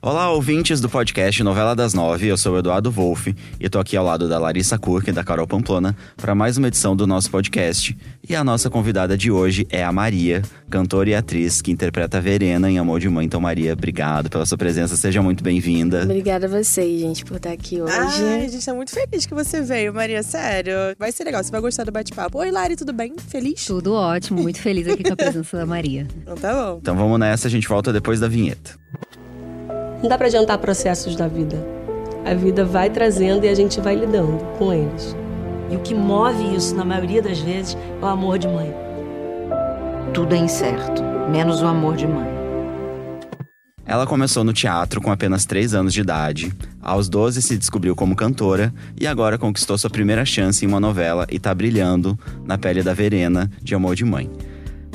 Olá, ouvintes do podcast Novela das Nove. Eu sou o Eduardo Wolff e tô aqui ao lado da Larissa Kurk e da Carol Pamplona para mais uma edição do nosso podcast. E a nossa convidada de hoje é a Maria, cantora e atriz que interpreta a Verena em Amor de Mãe. Então, Maria, obrigado pela sua presença. Seja muito bem-vinda. Obrigada a vocês, gente, por estar aqui hoje. Ai, a gente tá muito feliz que você veio, Maria. Sério. Vai ser legal, você vai gostar do bate-papo. Oi, Lari, tudo bem? Feliz? Tudo ótimo, muito feliz aqui com a presença da Maria. Então tá bom. Então vamos nessa, a gente volta depois da vinheta. Não dá pra adiantar processos da vida. A vida vai trazendo e a gente vai lidando com eles. E o que move isso, na maioria das vezes, é o amor de mãe. Tudo é incerto, menos o amor de mãe. Ela começou no teatro com apenas 3 anos de idade. Aos 12 se descobriu como cantora e agora conquistou sua primeira chance em uma novela e tá brilhando na pele da Verena de Amor de Mãe.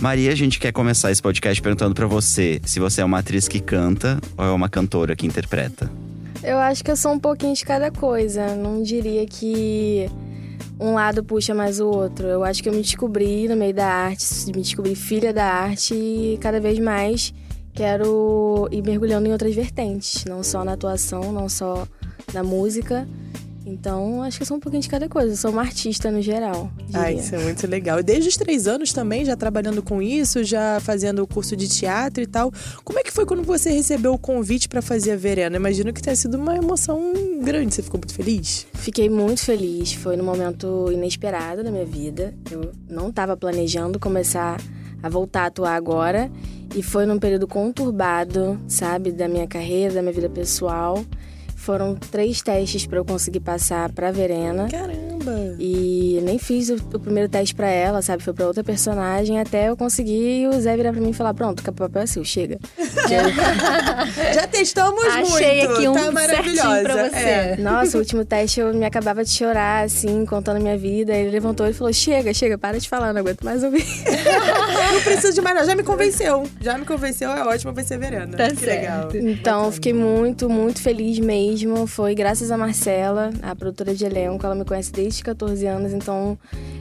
Maria, a gente quer começar esse podcast perguntando para você se você é uma atriz que canta ou é uma cantora que interpreta. Eu acho que eu sou um pouquinho de cada coisa. Não diria que um lado puxa mais o outro. Eu acho que eu me descobri no meio da arte, me descobri filha da arte e cada vez mais quero ir mergulhando em outras vertentes, não só na atuação, não só na música. Então, acho que eu sou um pouquinho de cada coisa. Eu sou uma artista no geral. Diria. Ai, isso é muito legal. E desde os três anos também, já trabalhando com isso, já fazendo o curso de teatro e tal. Como é que foi quando você recebeu o convite para fazer a Verena? Imagino que tenha sido uma emoção grande. Você ficou muito feliz? Fiquei muito feliz. Foi num momento inesperado da minha vida. Eu não estava planejando começar a voltar a atuar agora. E foi num período conturbado, sabe, da minha carreira, da minha vida pessoal. Foram três testes para eu conseguir passar para Verena. Caramba! E nem fiz o, o primeiro teste para ela, sabe? Foi para outra personagem até eu conseguir o Zé virar para mim e falar: "Pronto, o papel é seu, chega". Já testamos Achei muito. aqui um tá maravilhosa. pra você. É. Nossa, o último teste eu me acabava de chorar assim, contando minha vida. Ele levantou e falou: "Chega, chega, para de falar, não aguento mais ouvir". Não precisa de mais nada. Já me convenceu. Já me convenceu, é ótimo, vai ser Verena. Tá que certo. legal. Então, eu fiquei muito, muito feliz mesmo. Foi graças a Marcela, a produtora de elenco. Ela me conhece desde os 14 anos, então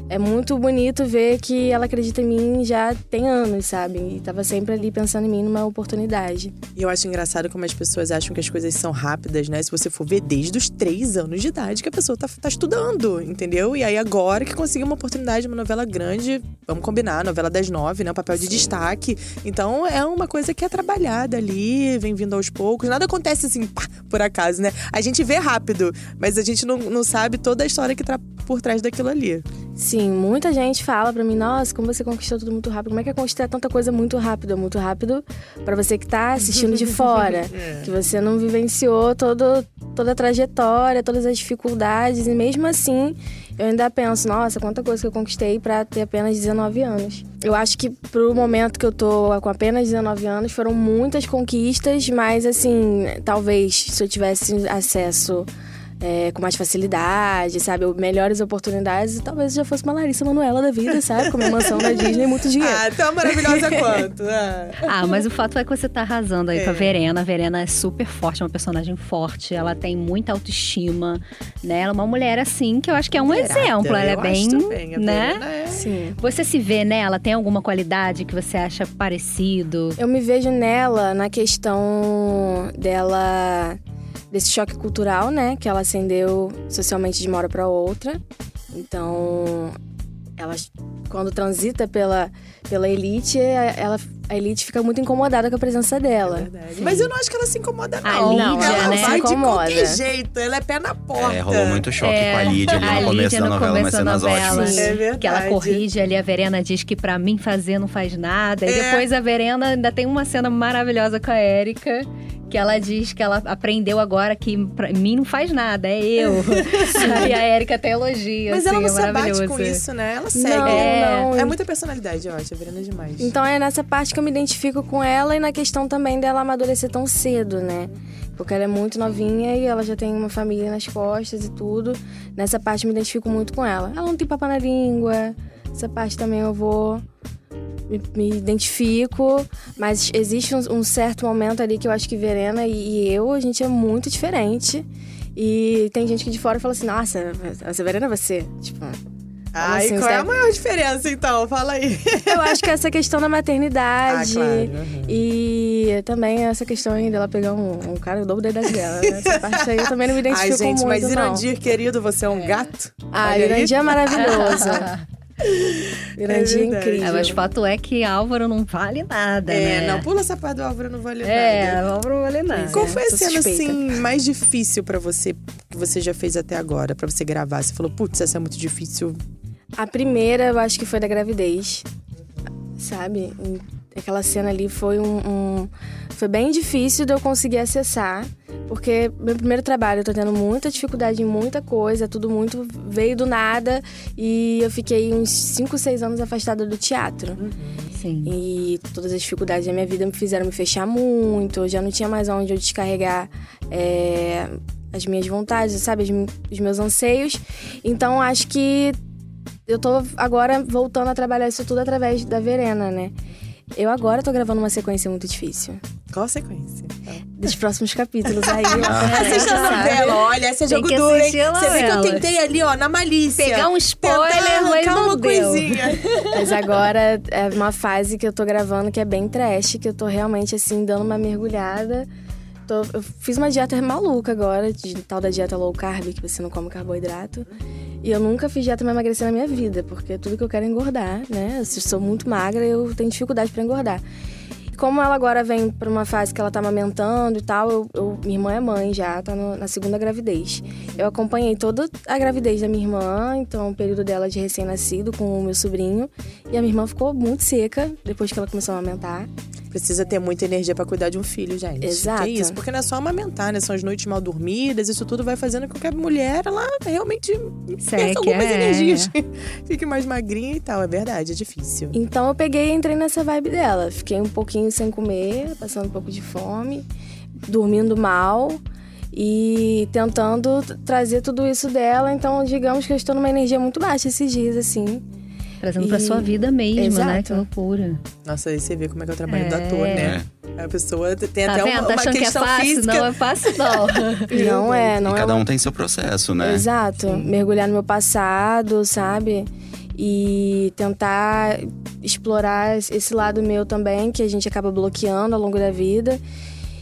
é muito bonito ver que ela acredita em mim já tem anos, sabe? E tava sempre ali pensando em mim numa oportunidade. E eu acho engraçado como as pessoas acham que as coisas são rápidas, né? Se você for ver desde os três anos de idade que a pessoa tá, tá estudando, entendeu? E aí agora que conseguiu uma oportunidade, uma novela grande, vamos combinar, novela das nove, né? Um papel de destaque. Então é uma coisa que é trabalhada ali, vem vindo aos poucos. Nada acontece assim, pá, por acaso, né? A gente vê rápido, mas a gente não, não sabe toda a história que tá por trás daquilo ali. Sim, muita gente fala pra mim, nossa, como você conquistou tudo muito rápido. Como é que é conquistar tanta coisa muito rápido? É muito rápido pra você que tá assistindo de fora. Que você não vivenciou todo, toda a trajetória, todas as dificuldades. E mesmo assim, eu ainda penso, nossa, quanta coisa que eu conquistei pra ter apenas 19 anos. Eu acho que pro momento que eu tô com apenas 19 anos, foram muitas conquistas, mas assim, talvez se eu tivesse acesso é, com mais facilidade, sabe? Melhores oportunidades. E talvez eu já fosse uma Larissa Manuela da vida, sabe? Com uma mansão na Disney e muito dinheiro. Ah, tão maravilhosa quanto. Ah. Ah, mas o fato é que você tá arrasando aí É. com a Verena. A Verena é super forte, é uma personagem forte. Ela tem muita autoestima, né? Ela é uma mulher assim que eu acho que é um exemplo. Ela é bem, a né? Verena é- Sim. Você se vê nela? Tem alguma qualidade que você acha parecido? Eu me vejo nela na questão dela desse choque cultural, né, que ela ascendeu socialmente de uma hora para outra. Então, ela quando transita pela pela elite, a- ela a elite fica muito incomodada com a presença dela. Verdade. Mas eu não acho que ela se incomoda, A não. Lídia, ela né? vai Se incomoda. de qualquer jeito. Ela é pé na porta. É, rolou muito choque É, com a Lídia ali a no começo Lídia da no novela, começo umas da cenas novela. ótimas. É verdade. Que ela corrige ali, a Verena diz que pra mim fazer não faz nada. E É. depois a Verena ainda tem uma cena maravilhosa com a Érica. Que ela diz que ela aprendeu agora que pra mim não faz nada, é eu. e a Érica até elogia, Mas assim, ela não é se abate com isso, né? Ela segue. Não, É. não. É muita personalidade, eu acho. A Verena é demais. Então é nessa parte que eu me identifico com ela e na questão também dela amadurecer tão cedo, né? Porque ela é muito novinha e ela já tem uma família nas costas e tudo. Nessa parte eu me identifico muito com ela. Ela não tem papo na língua. Essa parte também eu vou. Me, identifico, mas existe um, um certo momento ali que eu acho que Verena e, e eu, a gente é muito diferente. E tem gente que de fora fala assim: Nossa, essa Verena é você. Tipo, Ai, assim, qual é a sabe? maior diferença, então? Fala aí. Eu acho que essa questão da maternidade. Ah, claro, uhum. E também essa questão aí dela pegar um, um cara o dobro da idade dela. né? Essa parte aí eu também não me identifico Ai, gente, muito, mas não. Irandir, querido, você é um gato? Ah, Olha aí. Irandir é maravilhoso. Irandir é, verdade. incrível. É, mas fato é que Álvaro não vale nada, É, né? não, pula essa parte do Álvaro, não vale É, nada. Álvaro não vale nada. Qual foi a cena, suspeita. assim, mais difícil pra você, que você já fez até agora, pra você gravar? Você falou, putz, essa é muito difícil. A primeira, eu acho que foi da gravidez. Sabe? Aquela cena ali foi um, um- Foi bem difícil de eu conseguir acessar. Porque meu primeiro trabalho, eu tô tendo muita dificuldade em muita coisa, tudo muito veio do nada. E eu fiquei uns 5, 6 anos afastada do teatro. Sim. E todas as dificuldades da minha vida me fizeram me fechar muito. Eu já não tinha mais onde eu descarregar é, as minhas vontades, sabe? Os meus anseios. Então acho que eu tô agora voltando a trabalhar isso tudo através da Verena, né? Eu agora tô gravando uma sequência muito difícil. Qual sequência? Dos próximos capítulos aí. Assista a novela, olha, esse é jogo duro, Você vê que eu tentei ali, ó, na malícia. Pegar um spoiler, mas não uma deu. coisinha. Mas agora é uma fase que eu tô gravando que é bem trash, que eu tô realmente assim, dando uma mergulhada. Tô- eu fiz uma dieta maluca agora, de tal da dieta low carb, que você não come carboidrato. E eu nunca fiz dieta pra emagrecer na minha vida, porque tudo que eu quero é engordar, né? Se sou muito magra, eu tenho dificuldade pra engordar. E como ela agora vem pra uma fase que ela tá amamentando e tal, eu, eu- minha irmã é mãe já, tá no- na segunda gravidez. Eu acompanhei toda a gravidez da minha irmã, então o período dela de recém-nascido com o meu sobrinho. E a minha irmã ficou muito seca depois que ela começou a amamentar. Precisa ter muita energia pra cuidar de um filho, gente. Exato. Que isso, porque não é só amamentar, né? São as noites mal dormidas, isso tudo vai fazendo com que a mulher, ela realmente perca algumas é. energias. Fique mais magrinha e tal. É verdade, é difícil. Então eu peguei e entrei nessa vibe dela. Fiquei um pouquinho sem comer, passando um pouco de fome, dormindo mal e tentando trazer tudo isso dela. Então, digamos que eu estou numa energia muito baixa esses dias, assim. Trazendo pra E- sua vida mesmo, né? Exato. Que loucura. Nossa, aí você vê como é que é o trabalho do É. ator, né? A pessoa tem Tá até vendo? uma, Tá uma achando que é questão fácil? física. Não é fácil, não. Não é, não e é cada um tem seu processo, né? Exato. Mergulhar no meu passado, sabe? E tentar explorar esse lado meu também, que a gente acaba bloqueando ao longo da vida.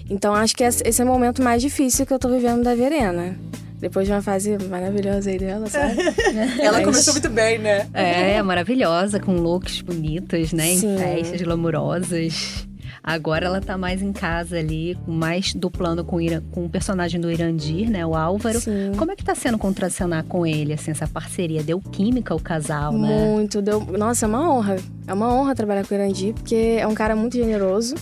Então acho que esse esse é o momento mais difícil que eu tô vivendo da Verena. Depois de uma fase maravilhosa aí dela, sabe? Ela Mas- começou muito bem, né? É, maravilhosa, com looks bonitos, né? Sim. Em festas glamourosas. Agora ela tá mais em casa ali, com mais duplando com, Ira- com o personagem do Irandir, né? O Álvaro. Sim. Como é que tá sendo contracenar com ele, assim, essa parceria? Deu química o casal, né? Muito. Deu... Nossa, é uma honra. É uma honra trabalhar com o Irandi, porque é um cara muito generoso,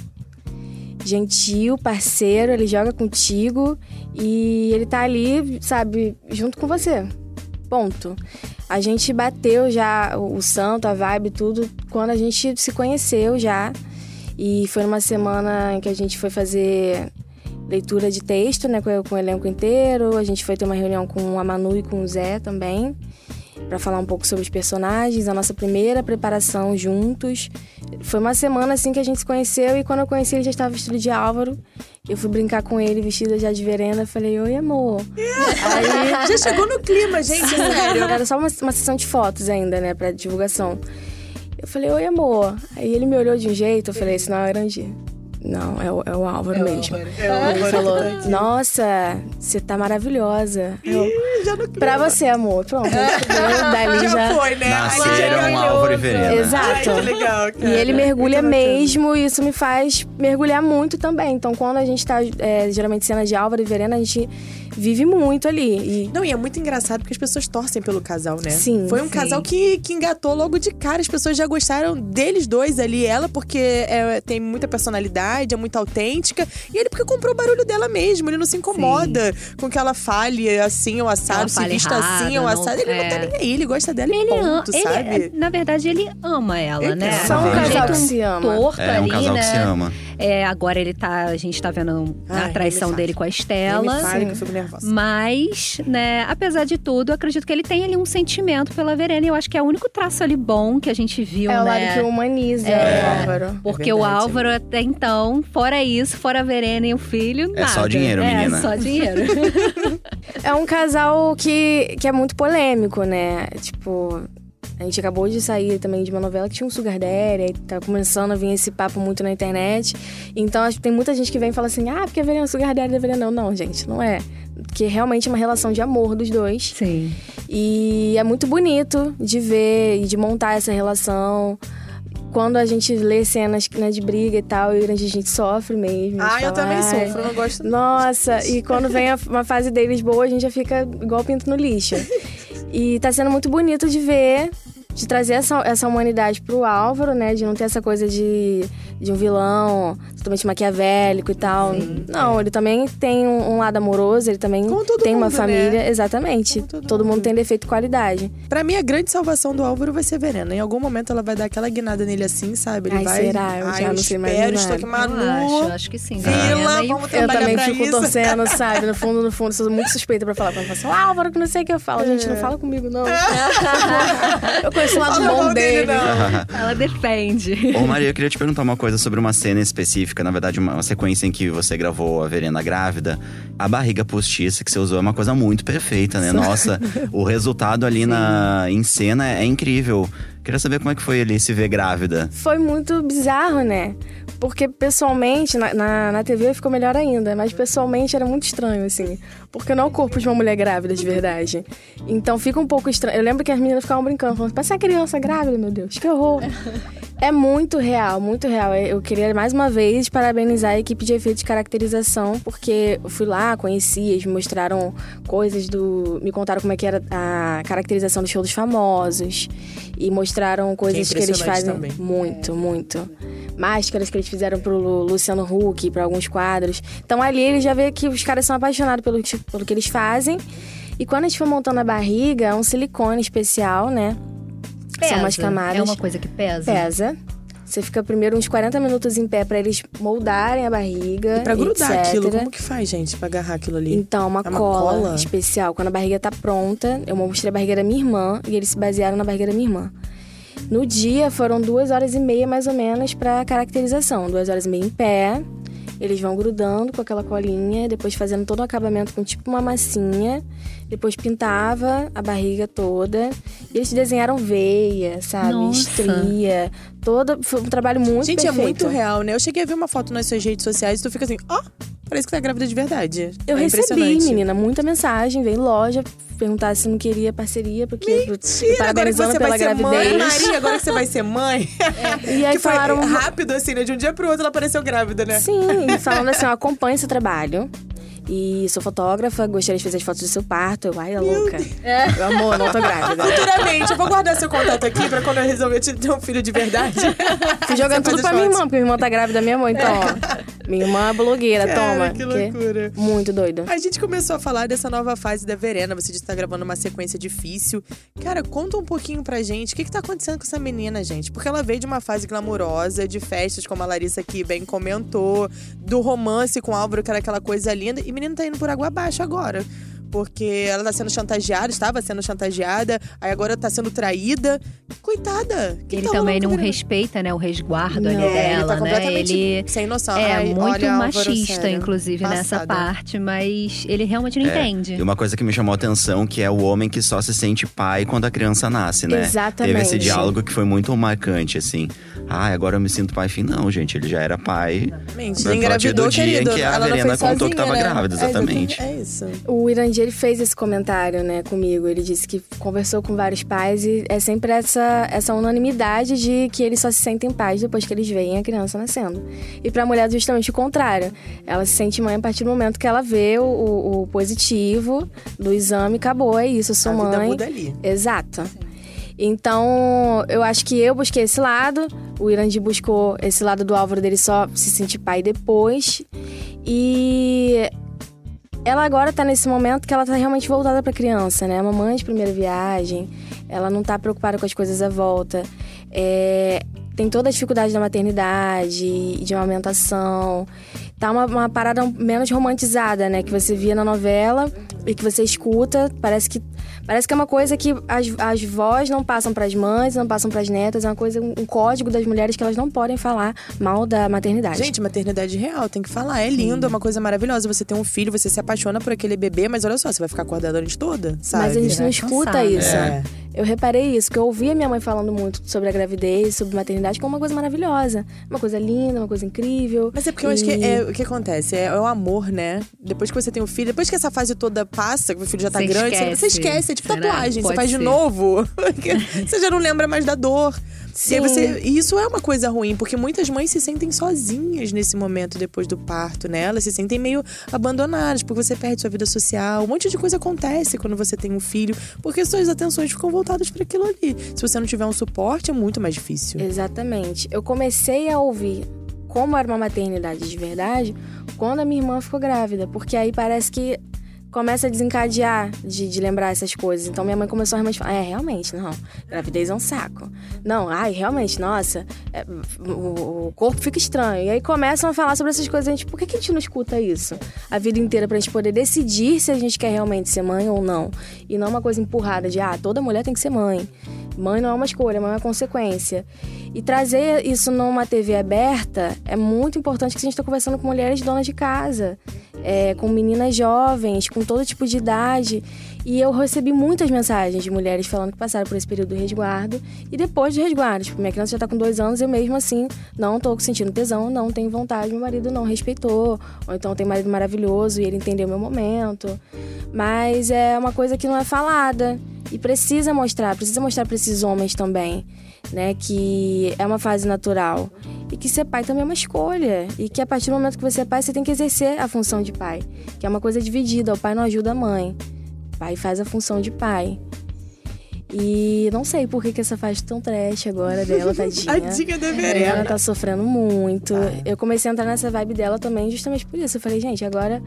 gentil, parceiro, ele joga contigo e ele tá ali, sabe, junto com você. Ponto. A gente bateu já o santo, a vibe, tudo, quando a gente se conheceu já. E foi numa semana em que a gente foi fazer leitura de texto, né, com o elenco inteiro. A gente foi ter uma reunião com a Manu e com o Zé também, para falar um pouco sobre os personagens, a nossa primeira preparação juntos. Foi uma semana assim que a gente se conheceu e quando eu conheci ele já estava vestido de Álvaro. Eu fui brincar com ele vestida já de verena, falei: "Oi, amor". Aí Já chegou no clima, gente, sério. era só uma, uma sessão de fotos ainda, né, pra divulgação. Eu falei, oi, amor. Aí ele me olhou de um jeito, eu falei, esse não é o Irandir. Não, é o, é o Álvaro mesmo. Ele falou, nossa, você tá maravilhosa. Eu, Já no pra você, amor. Pronto, entendeu? Dali Já, já... foi, né? Nasceram ganhou. Álvaro e Verena. Exato. Ai, que legal, E ele mergulha mesmo, e isso me faz mergulhar muito também. Então, quando a gente tá, é, geralmente, cena de Álvaro e Verena, a gente vive muito ali. E Não, e é muito engraçado porque as pessoas torcem pelo casal, né? Sim, Foi um sim. casal que, que engatou logo de cara. As pessoas já gostaram deles dois ali. Ela porque é, tem muita personalidade, é muito autêntica. E ele porque comprou o barulho dela mesmo. Ele não se incomoda com que ela fale assim ou assado, se vista errado, assim ou não- assado. Ele não é. tá nem aí. Ele gosta dela e Ele ama, ponto, ele, sabe? na verdade, ele ama ela, Ele né? ama. são um casal que se ama. torto É um ali, casal né? que se ama. É, agora ele tá. A gente tá vendo Ai, a traição dele com a Estela. fale que eu fico nervosa. Mas, né, apesar de tudo, eu acredito que ele tem ali um sentimento pela Verena. E eu acho que é o único traço ali bom que a gente viu, é o né? lado que humaniza É. o Álvaro. Porque É o. Álvaro, até então, fora isso, fora a Verena e o filho, É nada. só dinheiro, menina. É, só dinheiro. É um casal que, que é muito polêmico, né? Tipo, A gente acabou de sair também de uma novela que tinha um sugar daddy, aí tá começando a vir esse papo muito na internet. Então acho que tem muita gente que vem e fala assim: ah, porque a Verena é sugar daddy da Verena. Não, não, gente, não é. Porque realmente é uma relação de amor dos dois. Sim. E é muito bonito de ver e de montar essa relação. Quando a gente lê cenas né, de briga e tal, e a gente sofre mesmo. a Ah, eu também "Ai, sofro, eu não gosto. nossa, e quando vem a- uma fase deles boa, a gente já fica igual pinto no lixo. E tá sendo muito bonito de ver, de trazer essa, essa humanidade pro Álvaro, né? De não ter essa coisa de, de um vilão totalmente maquiavélico e tal. Não, ele também tem um, um lado amoroso, ele também Como todo tem uma mundo, né? família. Exatamente. Como todo todo mundo mundo. tem defeito e qualidade. Pra mim, a grande salvação do Álvaro vai ser a Verena. Em algum momento ela vai dar aquela guinada nele assim, sabe? Ele Ai, vai. será? Eu Ai, já eu não sei mais espero, estou aqui, Eu Manu. acho, acho que sim. Vila, o- vamos Eu trabalhar também pra fico isso. torcendo, sabe? No fundo, no fundo, sou muito suspeita pra falar. Quando eu falo assim, Álvaro, que não sei o que eu falo. Gente, não fala comigo, não. eu o lado bom dele, dele. Ela defende. Ô Maria, eu queria te perguntar uma coisa sobre uma cena específica, na verdade, uma, sequência em que você gravou a Verena grávida. A barriga postiça que você usou é uma coisa muito perfeita, né? Nossa, o resultado ali na, em cena é incrível. Queria saber como é que foi ali se ver grávida. Foi muito bizarro, né? Porque pessoalmente, na, na, na TV ficou melhor ainda, mas pessoalmente era muito estranho, assim. Porque não é o corpo de uma mulher grávida de verdade. Então fica um pouco estranho. Eu lembro que as meninas ficavam brincando, falando, parece uma criança grávida, meu Deus, que horror. É muito real, muito real. Eu queria mais uma vez parabenizar a equipe de efeitos de caracterização, porque eu fui lá, conheci, eles me mostraram coisas do. me contaram como é que era a caracterização do show dos famosos. E mostraram coisas que, eles impressionante fazem. também. Muito, muito. Máscaras que eles fizeram pro Lu- Luciano Huck, pra alguns quadros. Então ali ele já vê que os caras são apaixonados pelo, que- pelo que eles fazem. E quando a gente foi montando a barriga, é um silicone especial, né? São umas camadas. É uma coisa que pesa. Pesa. Você fica primeiro uns 40 minutos em pé pra eles moldarem a barriga. E pra grudar etc. aquilo, como que faz, gente, pra agarrar aquilo ali? Então, uma, É uma cola, cola? especial. Quando a barriga tá pronta, eu mostrei a barriga da minha irmã e eles se basearam na barriga da minha irmã. No dia foram duas horas e meia, mais ou menos, pra caracterização. Duas horas e meia em pé. Eles vão grudando com aquela colinha, depois fazendo todo o acabamento com tipo uma massinha. Depois pintava a barriga toda. E eles desenharam veia, sabe? Nossa. Estria. Toda, foi um trabalho muito Gente, é perfeito. muito real, né? Eu cheguei a ver uma foto nas suas redes sociais e tu fica assim, ó, parece que tá grávida de verdade. Eu é recebi, menina, muita mensagem. Veio loja perguntar se não queria parceria, porque Mentira, agora que você pela vai ser mãe, gravidez. Maria, agora que você vai ser mãe. E aí que falaram. rápido, assim, né? De um dia pro outro ela apareceu grávida, né? Sim, falando assim, ó, acompanhe seu trabalho. E sou fotógrafa, gostaria de fazer as fotos do seu parto. Eu, ai, é louca. Meu amor, não tô grávida. Futuramente, eu vou guardar seu contato aqui pra quando eu resolver te ter um filho de verdade. Fui jogando tudo pra minha irmã, porque minha irmã tá grávida mesmo, então, ó. Minha irmã é blogueira, Cara, toma. que loucura. Muito doida. A gente começou a falar dessa nova fase da Verena. Você disse que tá gravando uma sequência difícil. Cara, conta um pouquinho pra gente. O que que tá acontecendo com essa menina, gente? Porque ela veio de uma fase glamurosa, de festas, como a Larissa aqui bem comentou, do romance com o Álvaro, que era aquela coisa linda. E a menina tá indo por água abaixo agora. Porque ela tá sendo chantageada, estava sendo chantageada, aí agora tá sendo traída. Coitada. que Ele tá também não respeita, né, o resguardo ali Não, É, ele dela, tá né? completamente Ele sem noção. é Ai, muito machista, inclusive, nessa Passada. parte, mas ele realmente não É, entende. E uma coisa que me chamou a atenção que é o homem que só se sente pai quando a criança nasce, né? Exatamente. Teve esse diálogo que foi muito marcante, assim. Ah, agora eu me sinto pai. Enfim, não, gente, ele já era pai. Exatamente. Engravidou, do dia em querido. que a Verena contou que sozinha, tava né? grávida, É, exatamente. É isso. O Irandir ele fez esse comentário, né, comigo. Ele disse que conversou com vários pais e é sempre essa, essa unanimidade de que eles só se sentem pais depois que eles veem a criança nascendo. E pra mulher, justamente o contrário. Ela se sente mãe a partir do momento que ela vê o, o- positivo do exame, acabou, é isso, eu sou a mãe. vida muda ali. Exato. Então, eu acho que eu busquei esse lado, o Irandi buscou esse lado do Álvaro dele só se sentir pai depois. E ela agora tá nesse momento que ela tá realmente voltada pra criança, né? Mamãe de primeira viagem, ela não tá preocupada com as coisas à volta. É, tem toda a dificuldade da maternidade, de amamentação. Tá uma, uma parada menos romantizada, né? Que você via na novela e que você escuta. Parece que, parece que é uma coisa que as, as vós não passam pras mães, não passam pras netas. É uma coisa, um, código das mulheres que elas não podem falar mal da maternidade. Gente, maternidade real, tem que falar. É lindo, é uma coisa maravilhosa. Você tem um filho, você se apaixona por aquele bebê, mas olha só, você vai ficar acordada a noite toda, sabe? Mas a gente não vai escuta cansar, né? isso. É. eu reparei isso, que eu ouvia minha mãe falando muito sobre a gravidez, sobre maternidade, como uma coisa maravilhosa. Uma coisa linda, uma coisa incrível. Mas é porque eu acho que é, o que acontece, é, é o amor, né? Depois que você tem um filho, depois que essa fase toda passa, que o filho já tá Você grande, você- você esquece. esquece. É tipo Será? tatuagem, você Pode faz de ser. novo. você já não lembra mais da dor. E, Sim. você, e isso é uma coisa ruim, porque muitas mães se sentem sozinhas nesse momento depois do parto, né? Elas se sentem meio abandonadas, porque você perde sua vida social. Um monte de coisa acontece quando você tem um filho, porque suas atenções ficam voltadas para aquilo ali. Se você não tiver um suporte, é muito mais difícil. Exatamente. Eu comecei a ouvir como era uma maternidade de verdade quando a minha irmã ficou grávida, porque aí parece que começa a desencadear de, de lembrar essas coisas. Então minha mãe começou a realmente falar: é, realmente, não, gravidez é um saco. Não, ai, realmente, nossa, é, o, o corpo fica estranho. E aí começam a falar sobre essas coisas. A gente, por que, que a gente não escuta isso a vida inteira pra gente poder decidir se a gente quer realmente ser mãe ou não? E não uma coisa empurrada de, ah, toda mulher tem que ser mãe. Mãe não é uma escolha, mãe é uma consequência. E trazer isso numa TV aberta é muito importante que a gente está conversando com mulheres donas de casa, é, com meninas jovens, com todo tipo de idade. E eu recebi muitas mensagens de mulheres falando que passaram por esse período do resguardo e depois do resguardo. Tipo, minha criança já tá com dois anos e eu mesmo assim não tô sentindo tesão, não tenho vontade, meu marido não respeitou. Ou então tem marido maravilhoso e ele entendeu meu momento. Mas é uma coisa que não é falada. E precisa mostrar, precisa mostrar para esses homens também, né, que é uma fase natural e que ser pai também é uma escolha e que a partir do momento que você é pai, você tem que exercer a função de pai, que é uma coisa dividida, o pai não ajuda a mãe. Pai faz a função de pai. E não sei por que, que essa fase tão trash agora dela, tadinha. A dica da Ela Verena. tá sofrendo muito. Eu comecei a entrar nessa vibe dela também, justamente por isso. Eu falei, gente, agora.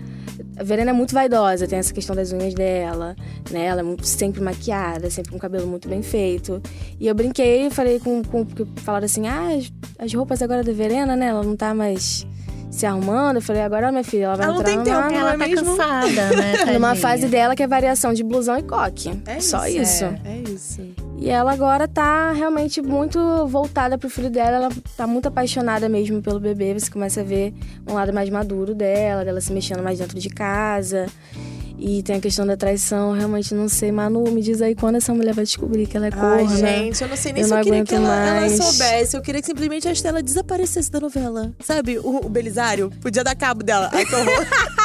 A Verena é muito vaidosa, tem essa questão das unhas dela, né? Ela é muito, sempre maquiada, sempre com o cabelo muito bem feito. E eu brinquei e falei com. com falaram assim: ah, as, as roupas agora da Verena, né? Ela não tá mais se arrumando. Eu falei, agora, minha filha, ela vai Ela não entrar tem numa, tempo, Ela é tá mesmo? cansada, né? numa fase dela que é variação de blusão e coque. É Só isso. É, é isso. E ela agora tá realmente muito voltada pro filho dela. Ela tá muito apaixonada mesmo pelo bebê. Você começa a ver um lado mais maduro dela, dela se mexendo mais dentro de casa. E tem a questão da traição. Realmente não sei. Manu, me diz aí quando essa mulher vai descobrir que ela é Ai, corna. gente, eu não sei nem Eu se eu queria que ela, ela soubesse. Eu queria que simplesmente a Estela desaparecesse da novela. Sabe, o, o Belisário podia dar cabo dela. Ai, que horror.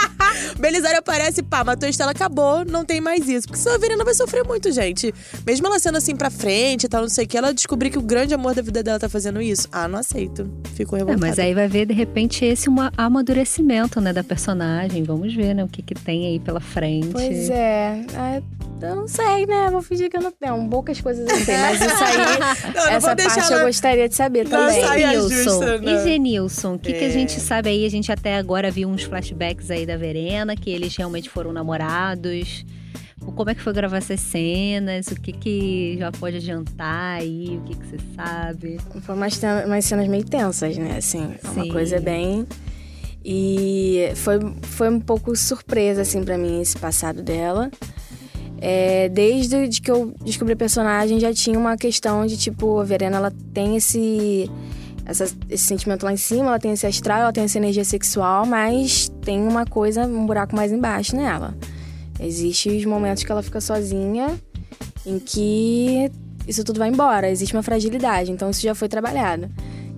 Belisário aparece, pá, matou a Estela, acabou, não tem mais isso. Porque senão a Verena vai sofrer muito, gente. Mesmo ela sendo assim pra frente e tal, não sei o que, ela descobrir que o grande amor da vida dela tá fazendo isso. Ah, não aceito. Fico É, revoltada. mas aí vai ver, de repente, esse um amadurecimento, né, da personagem. Vamos ver, né, o que que tem aí pela frente. Pois é. Ah, Eu não sei, né? Vou fingir que eu não tenho. Poucas coisas eu sei. Mas isso aí, Não, não essa vou deixar parte ela- eu gostaria de saber Não também. Genilson. justa, né? E Genilson, o que, que É. a gente sabe aí? A gente até agora viu uns flashbacks aí da Verena, que eles realmente foram namorados. Como é que foi gravar essas cenas? O que que já pode adiantar aí? O que que você sabe? Foi umas, umas cenas meio tensas, né? Assim, é uma Sim. coisa bem. E foi, foi um pouco surpresa, assim, pra mim, esse passado dela. É, desde de que eu descobri a personagem, já tinha uma questão de, tipo, a Verena, ela tem esse, essa- esse sentimento lá em cima, ela tem esse astral, ela tem essa energia sexual, mas tem uma coisa, um buraco mais embaixo nela. Existem os momentos que ela fica sozinha, em que isso tudo vai embora, existe uma fragilidade, então isso já foi trabalhado.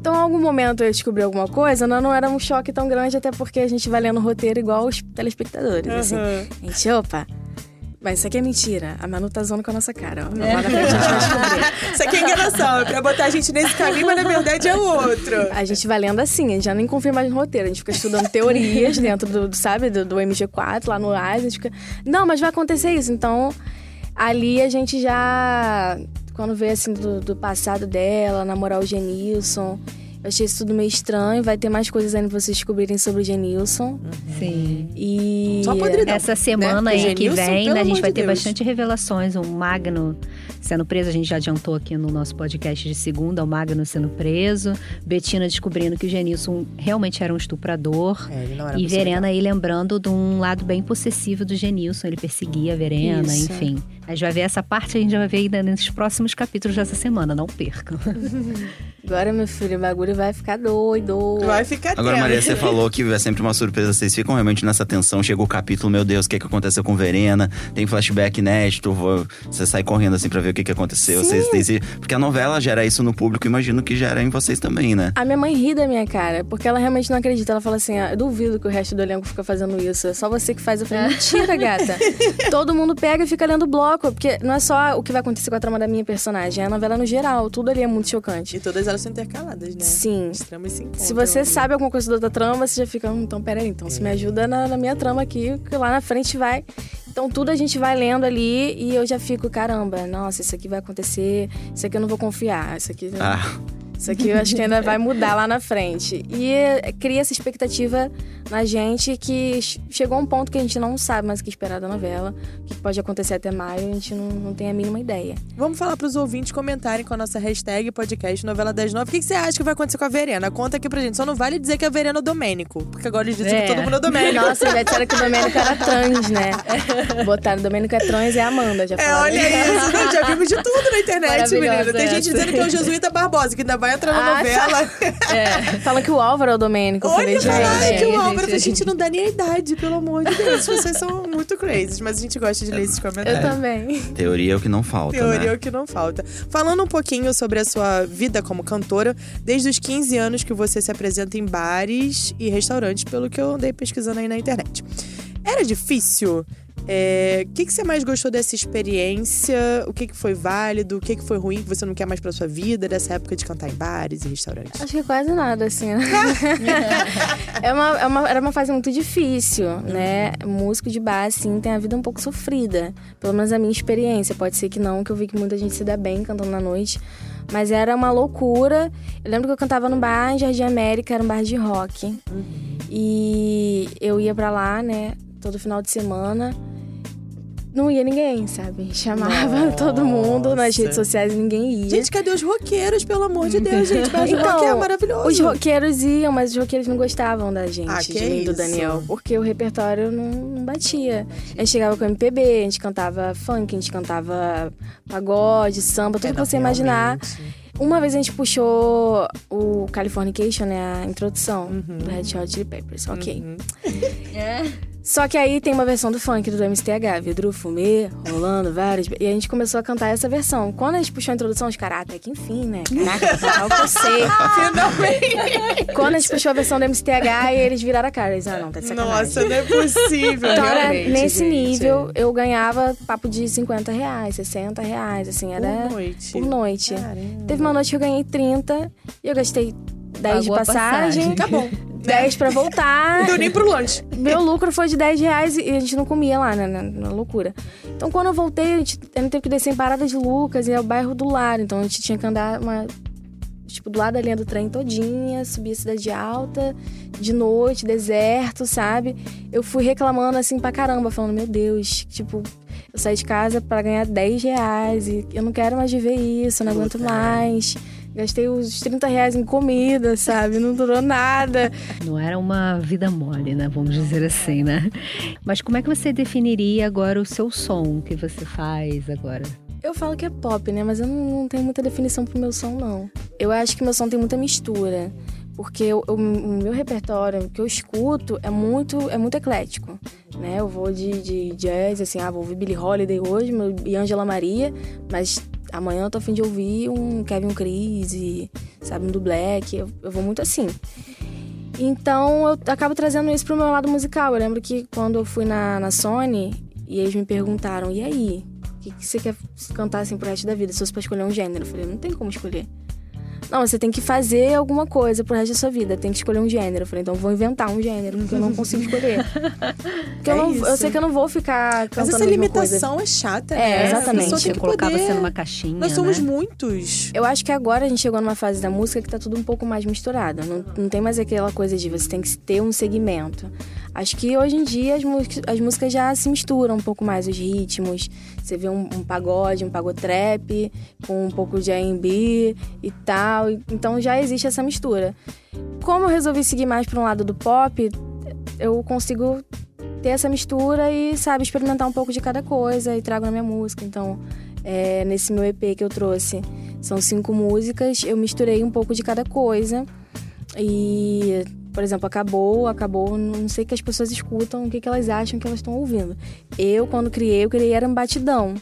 Então, em algum momento eu descobri alguma coisa, não, não era um choque tão grande, até porque a gente vai lendo o roteiro igual os telespectadores, assim. Aham. Gente, opa, mas isso aqui é mentira. A Manu tá zoando com a nossa cara, ó. Na frente a gente vai descobrir. Isso aqui é enganação, é pra botar a gente nesse caminho, mas na verdade é o outro. A gente vai lendo assim, a gente já nem confia mais no roteiro. A gente fica estudando teorias dentro do, do, sabe, do, do MG4, lá no AIS. A gente fica, não, mas vai acontecer isso. Então, ali a gente já... Quando vê, assim, do, do passado dela, namorar o Genilson... Eu achei isso tudo meio estranho. Vai ter mais coisas ainda pra vocês descobrirem sobre o Genilson. Sim. E... Só podridão. Essa semana né? aí que Genilson, vem, né, a gente vai de ter Deus. bastante revelações. O Magno sendo preso, a gente já adiantou aqui no nosso podcast de segunda, o Magno sendo preso. Betina descobrindo que o Genilson realmente era um estuprador. É, ele não era E. Verena aí lembrando de um lado bem possessivo do Genilson, ele perseguia a Verena, Isso. enfim. A gente vai ver essa parte, a gente vai ver ainda nos próximos capítulos dessa semana, não percam. Agora, meu filho, o bagulho vai ficar doido. Vai ficar Agora. Maria, você falou que é sempre uma surpresa. Vocês ficam realmente nessa tensão. Chega o capítulo, meu Deus, o que, que aconteceu com Verena? Tem flashback inédito. Você sai correndo assim pra ver o que, que aconteceu. Vocês, vocês- porque a novela gera isso no público, imagino que gera em vocês também, né? A minha mãe ri da minha cara, porque ela realmente não acredita. Ela fala assim: ah, eu duvido que o resto do elenco fica fazendo isso. É só você que faz. Eu falei, mentira, gata. Todo mundo pega e fica lendo bloco, porque não é só o que vai acontecer com a trama da minha personagem, é a novela no geral. Tudo ali é muito chocante. E todas elas são intercaladas, né? Sim. As tramas se encontram Se você ali. sabe alguma coisa da outra trama, você já fica, hum, então peraí, então você me ajuda na, na minha trama aqui, que lá na frente vai. Então tudo a gente vai lendo ali e eu já fico, caramba, nossa, isso aqui vai acontecer, isso aqui eu não vou confiar, isso aqui. Ah, Isso aqui eu acho que ainda vai mudar lá na frente. E eh, cria essa expectativa na gente que ch- chegou a um ponto que a gente não sabe mais o que esperar da novela. O que pode acontecer até maio, a gente não, não tem a mínima ideia. Vamos falar pros ouvintes comentarem com a nossa hashtag podcast novela das nove. O que, que você acha que vai acontecer com a Verena? Conta aqui pra gente. Só não vale dizer que a Verena é o Domênico. Porque agora eles dizem É. que todo mundo é o Domênico. Nossa, já disseram que o Domênico era trans, né? Botaram o Domênico é trans e a Amanda, já É, olha isso. Já vimos de tudo na internet, menina. Tem gente dizendo que é o Jesuíta Barbosa, que ainda vai entrar na Ah, novela. Falam que o Álvaro é o Domênico. Eu falei, Olha, gente. caralho, é, que o gente, Álvaro. A gente. gente não dá nem a idade, pelo amor de Deus. Vocês são muito crazy, mas a gente gosta de ler esses Eu comentários. também. teoria é o que não falta, Teoria é né? o que não falta. Falando um pouquinho sobre a sua vida como cantora, desde os 15 anos que você se apresenta em bares e restaurantes, pelo que eu andei pesquisando aí na internet. Era difícil? É, O que, que você mais gostou dessa experiência? O que, que foi válido? O que, que foi ruim que você não quer mais pra sua vida dessa época de cantar em bares e restaurantes? Acho que quase nada, assim. né? é uma, é uma- era uma fase muito difícil, né? Músico de bar, assim, tem a vida um pouco sofrida. Pelo menos a minha experiência. Pode ser que não, que eu vi que muita gente se dá bem cantando na noite. Mas era uma loucura. Eu lembro que eu cantava no bar em Jardim América, era um bar de rock. E eu ia pra lá, né, todo final de semana. Não ia ninguém, sabe? Chamava todo mundo nas Nossa. redes sociais e ninguém ia. Gente, cadê os roqueiros, pelo amor de Deus, gente? De Então, rock é maravilhoso. Os roqueiros iam, mas os roqueiros não gostavam da gente, Ah, de que mim do. Daniel. Porque o repertório não, não batia. A gente chegava com MPB, a gente cantava funk, a gente cantava pagode, samba, tudo É, que você imaginar. Uma vez a gente puxou o Californication, né? A introdução Uhum. do Red Hot Chili Peppers, ok. É. Só que aí tem uma versão do funk do MSTH, vidro fumê, rolando várias. E a gente começou a cantar essa versão. Quando a gente puxou a introdução, os caras, até que enfim, né? Caraca, eu. Finalmente! Quando a gente puxou a versão do MSTH, e eles viraram a cara. Eles, ah, não, tá de sacanagem. Nossa, não é possível. Então, era nesse gente. nível, eu ganhava papo de 50 reais, 60 reais, assim, era Por noite. por noite. Caramba. Teve uma noite que eu ganhei 30 e eu gastei 10 de Pagou a passagem, passagem. Tá bom. 10 pra voltar. Não deu nem pro lanche. Meu lucro foi de 10 reais e a gente não comia lá, né? Na, na loucura. Então, quando eu voltei, a gente, a gente teve que descer em Parada de Lucas, e é o bairro do lado. Então, a gente tinha que andar uma. Tipo, do lado da linha do trem todinha, subir a cidade alta, de noite, deserto, sabe? Eu fui reclamando assim pra caramba, falando, meu Deus, tipo, eu saí de casa pra ganhar 10 reais e eu não quero mais viver isso, eu não aguento mais. Gastei os 30 reais em comida, sabe? Não durou nada. Não era uma vida mole, né? Vamos dizer assim, né? Mas como é que você definiria agora o seu som que você faz agora? Eu falo que é pop, né? Mas eu não, não tenho muita definição pro meu som, não. Eu acho que meu som tem muita mistura. Porque eu- eu- o meu repertório, o que eu escuto, é muito, é muito eclético. Né? Eu vou de, de jazz, assim, ah, vou ouvir Billie Holiday hoje meu- e Angela Maria, mas amanhã eu tô a fim de ouvir um Kevin Cris, e, sabe, um do Black. Eu, eu vou muito assim. Então eu acabo trazendo isso pro meu lado musical. Eu lembro que quando eu fui na, na Sony e eles me perguntaram, e aí? O que, que você quer cantar assim pro resto da vida? Se fosse pra escolher um gênero. Eu falei, não tem como escolher. Não, você tem que fazer alguma coisa pro resto da sua vida. Tem que escolher um gênero. Eu falei, então eu vou inventar um gênero, porque eu não consigo escolher. Porque eu, É não, isso. eu sei que eu não vou ficar Mas cantando essa a mesma coisa. limitação é chata, É, né? exatamente. A pessoa tem Você que colocava poder... você numa caixinha, Nós somos né? muitos. Eu acho que agora a gente chegou numa fase da música que tá tudo um pouco mais misturado. Não, não tem mais aquela coisa de você tem que ter um segmento. Acho que hoje em dia as, músicas- as músicas já se misturam um pouco mais os ritmos. Você vê um, um pagode, um pagotrap, com um pouco de R&B e tal. Então já existe essa mistura. Como eu resolvi seguir mais para um lado do pop, eu consigo ter essa mistura e, sabe, experimentar um pouco de cada coisa e trago na minha música. Então, é, nesse meu EP que eu trouxe. São cinco músicas, eu misturei um pouco de cada coisa. E, por exemplo, acabou, acabou, não sei o que as pessoas escutam, o que, que elas acham que elas estão ouvindo. Eu, quando criei, eu criei era um batidão.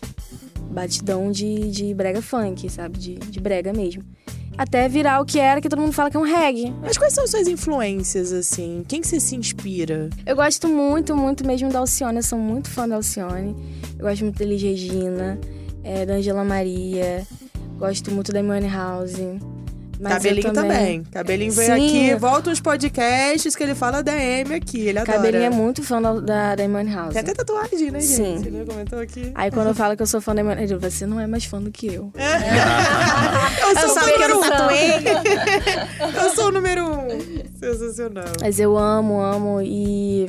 Batidão de, de brega funk, sabe? De, de brega mesmo. Até virar o que era, que todo mundo fala que é um reggae. Mas quais são suas influências, assim? Quem que você se inspira? Eu gosto muito, muito mesmo da Alcione. Eu sou muito fã da Alcione. Eu gosto muito da Elis Regina, é, da Angela Maria. Gosto muito da Money House. Mas Cabelinho eu também. também. Cabelinho vem aqui, volta uns podcasts que ele fala da Amy aqui. Ele adora. Cabelinho é muito fã da, da, da House. Tem até tatuagem, né, gente? Sim. Você não comentou aqui. Aí quando eu falo que eu sou fã da ele fala, você não é mais fã do que eu. Eu sou o sabe que eu número não tatuei? um. Eu sou o número um. Sensacional. Mas eu amo, amo e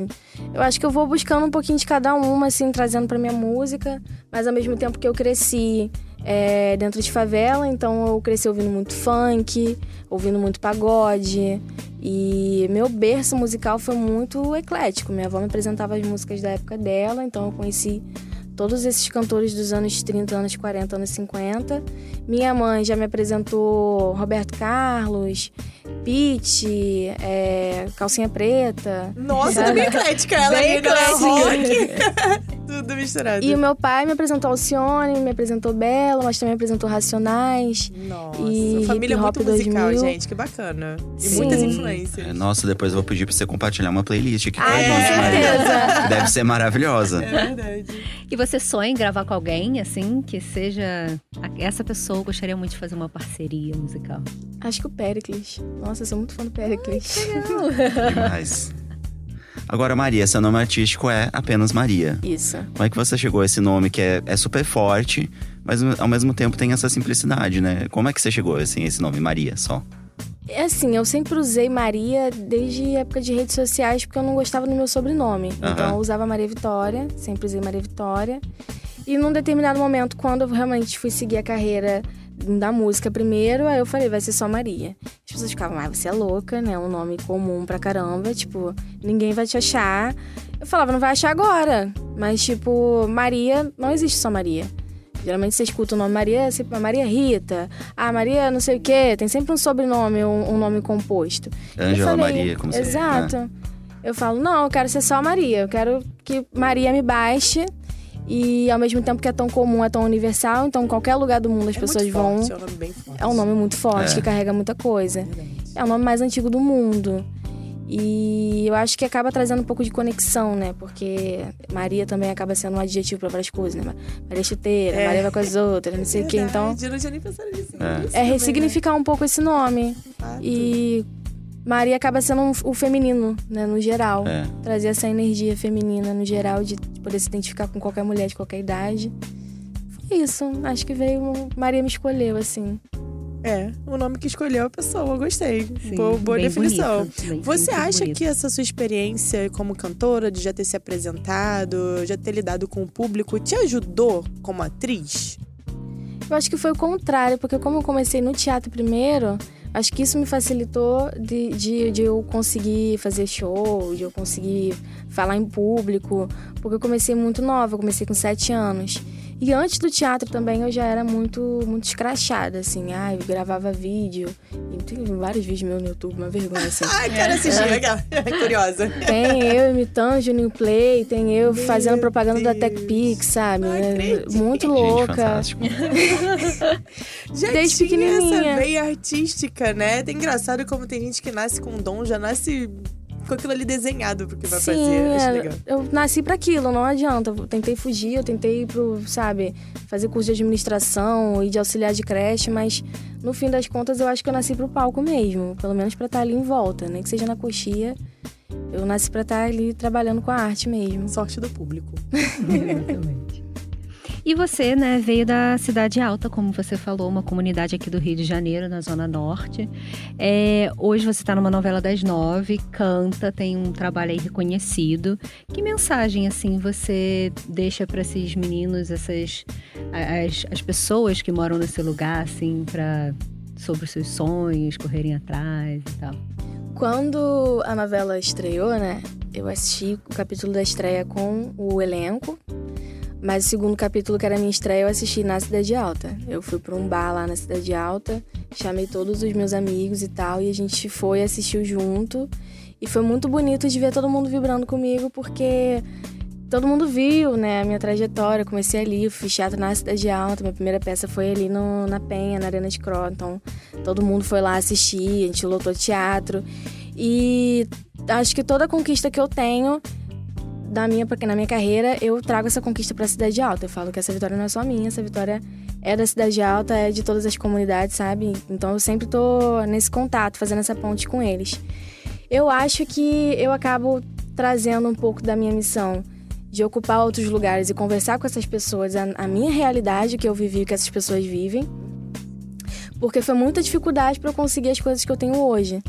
eu acho que eu vou buscando um pouquinho de cada uma, assim, trazendo pra minha música, mas ao mesmo tempo que eu cresci é, dentro de favela, então eu cresci ouvindo muito funk, ouvindo muito pagode. E meu berço musical foi muito eclético. Minha avó me apresentava as músicas da época dela, então eu conheci todos esses cantores dos anos 30, anos 40, anos 50. Minha mãe já me apresentou Roberto Carlos, Pete, é, Calcinha Preta. Nossa, sabe? tá bem eclética ela Bem aí, né? eclética. Tudo misturado. E o meu pai me apresentou Alcione, me apresentou Bela, mas também me apresentou Racionais. Nossa, e família hip hop muito musical, 2000. gente. Que bacana. E Sim. muitas influências. É, Nossa, depois eu vou pedir pra você compartilhar uma playlist aqui com a gente, Maria. Deve ser maravilhosa. É verdade. E você sonha em gravar com alguém, assim, que seja. Essa pessoa gostaria muito de fazer uma parceria musical. Acho que o Pericles. Nossa, eu sou muito fã do Pericles. Demais. Agora, Maria, seu nome artístico é apenas Maria. Isso. Como é que você chegou a esse nome que é, é super forte, mas ao mesmo tempo tem essa simplicidade, né? Como é que você chegou assim, a esse nome, Maria, só? É assim, eu sempre usei Maria desde a época de redes sociais porque eu não gostava do meu sobrenome. Aham. Então eu usava Maria Vitória, sempre usei Maria Vitória. E num determinado momento, quando eu realmente fui seguir a carreira da música primeiro, aí eu falei, vai ser só Maria. As pessoas ficavam, ah, você é louca, né? Um nome comum pra caramba, tipo, ninguém vai te achar. Eu falava, não vai achar agora. Mas, tipo, Maria, não existe só Maria. Geralmente você escuta o nome Maria, é sempre Maria Rita, ah, Maria não sei o quê, tem sempre um sobrenome, um, um nome composto. Eu Ângela Maria, como você Exato. né? Eu falo, não, eu quero ser só Maria, eu quero que Maria me baixe. E ao mesmo tempo que é tão comum, é tão universal, então em qualquer lugar do mundo as É pessoas muito vão. forte, É um nome bem forte. É um nome muito forte, É. que carrega muita coisa. Verdade. É o nome mais antigo do mundo. E eu acho que acaba trazendo um pouco de conexão, né? Porque Maria também acaba sendo um adjetivo pra várias coisas, né? Maria chuteira, É. Maria vai com as outras, não sei o quê. Então, Verdade, Eu não tinha nem pensado nisso. É. É também, ressignificar um pouco esse nome. né? Fato. E Maria acaba sendo um- o feminino, né? No geral. É. Trazer essa energia feminina no geral, de poder se identificar com qualquer mulher de qualquer idade. Foi isso. Acho que veio. Maria me escolheu, assim. É, o nome que escolheu a pessoa, gostei. Sim, boa boa bem definição. bonito, bem- Você acha bonito. que essa sua experiência como cantora, de já ter se apresentado, já ter lidado com o público, te ajudou como atriz? Eu acho que foi o contrário, porque como eu comecei no teatro primeiro, acho que isso me facilitou de, de, de eu conseguir fazer show, de eu conseguir falar em público, porque eu comecei muito nova, eu comecei com sete anos. E antes do teatro também eu já era muito, muito escrachada, assim. Ah, eu gravava vídeo. E tem vários vídeos meus no YouTube, uma vergonha, assim. Ai, quero assistir, aquela- curiosa. Tem eu imitando Juninho Play, tem eu Meu fazendo propaganda da Deus. TechPix, sabe? Não É acredito. Muito louca. Já Desde tinha pequenininha. essa veia artística, né? É engraçado como tem gente que nasce com dom, já nasce com aquilo ali desenhado pro que vai Sim, fazer. Acho é, eu nasci pra aquilo, não adianta. Eu tentei fugir, eu tentei ir pro, sabe, fazer curso de administração e de auxiliar de creche, mas no fim das contas eu acho que eu nasci pro palco mesmo. Pelo menos pra estar ali em volta, nem que seja na coxia. Eu nasci pra estar ali trabalhando com a arte mesmo. Sorte do público. Exatamente. E você, né, veio da Cidade Alta, como você falou, uma comunidade aqui do Rio de Janeiro, na Zona Norte. É, hoje você está numa novela das nove, canta, tem um trabalho aí reconhecido. Que mensagem, assim, você deixa para esses meninos, essas as, as pessoas que moram nesse lugar, assim, para sobre os seus sonhos, correrem atrás e tal? Quando a novela estreou, né, eu assisti o capítulo da estreia com o elenco. Mas o segundo capítulo, que era minha estreia, eu assisti na Cidade Alta. Eu fui pra um bar lá na Cidade Alta, chamei todos os meus amigos e tal, e a gente foi assistiu junto. E foi muito bonito de ver todo mundo vibrando comigo, porque todo mundo viu, né, a minha trajetória. Eu comecei ali, eu fiz teatro na Cidade Alta, minha primeira peça foi ali no, na Penha, na Arena de Croton. Todo mundo foi lá assistir, a gente lotou teatro. E acho que toda conquista que eu tenho da minha, na minha carreira eu trago essa conquista para a Cidade Alta. Eu falo que essa vitória não é só minha, essa vitória é da Cidade Alta, é de todas as comunidades, sabe? Então eu sempre tô nesse contato, fazendo essa ponte com eles. Eu acho que eu acabo trazendo um pouco da minha missão de ocupar outros lugares e conversar com essas pessoas a, a minha realidade que eu vivi, que essas pessoas vivem. Porque foi muita dificuldade para eu conseguir as coisas que eu tenho hoje.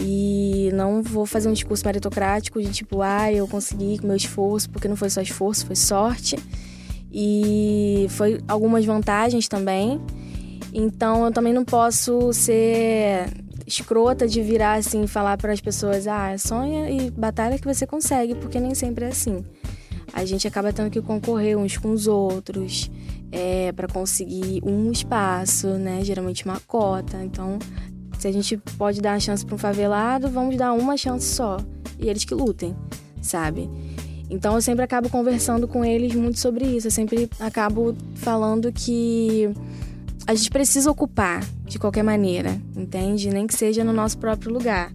E não vou fazer um discurso meritocrático de tipo, ah, eu consegui com meu esforço, porque não foi só esforço, foi sorte. E foi algumas vantagens também. Então eu também não posso ser escrota de virar assim e falar para as pessoas, ah, sonha e batalha que você consegue, porque nem sempre é assim. A gente acaba tendo que concorrer uns com os outros é, para conseguir um espaço, né? Geralmente uma cota. Então se a gente pode dar a chance para um favelado, vamos dar uma chance só. E eles que lutem, sabe? Então eu sempre acabo conversando com eles muito sobre isso. Eu sempre acabo falando que a gente precisa ocupar de qualquer maneira, entende? Nem que seja no nosso próprio lugar.